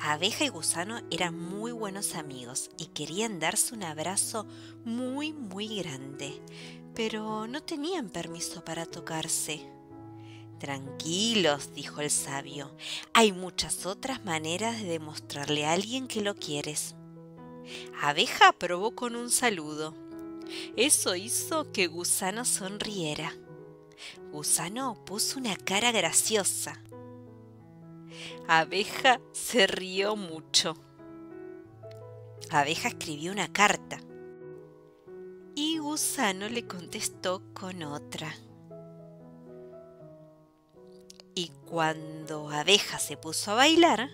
Abeja y Gusano eran muy buenos amigos y querían darse un abrazo muy, muy grande, pero no tenían permiso para tocarse. Tranquilos, dijo el sabio, hay muchas otras maneras de demostrarle a alguien que lo quieres. Abeja probó con un saludo. Eso hizo que Gusano sonriera. Gusano puso una cara graciosa. Abeja se rió mucho. Abeja escribió una carta y Gusano le contestó con otra. Y cuando Abeja se puso a bailar,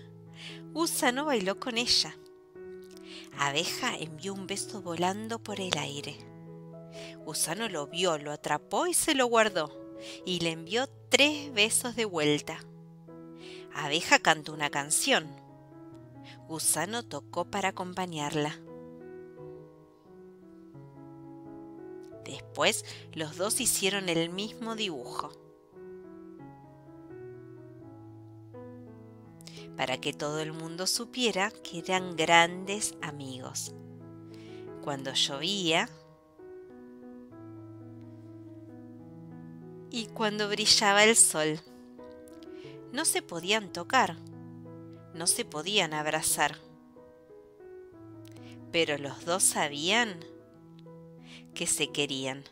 Gusano bailó con ella. Abeja envió un beso volando por el aire. Gusano lo vio, lo atrapó y se lo guardó, y le envió tres besos de vuelta. Abeja cantó una canción. Gusano tocó para acompañarla. Después los dos hicieron el mismo dibujo. Para que todo el mundo supiera que eran grandes amigos. Cuando llovía y cuando brillaba el sol no se podían tocar, no se podían abrazar. Pero los dos sabían que se querían.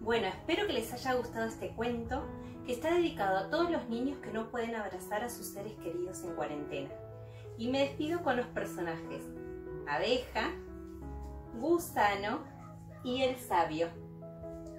Bueno, espero que les haya gustado este cuento que está dedicado a todos los niños que no pueden abrazar a sus seres queridos en cuarentena. Y me despido con los personajes abeja, gusano y el sabio.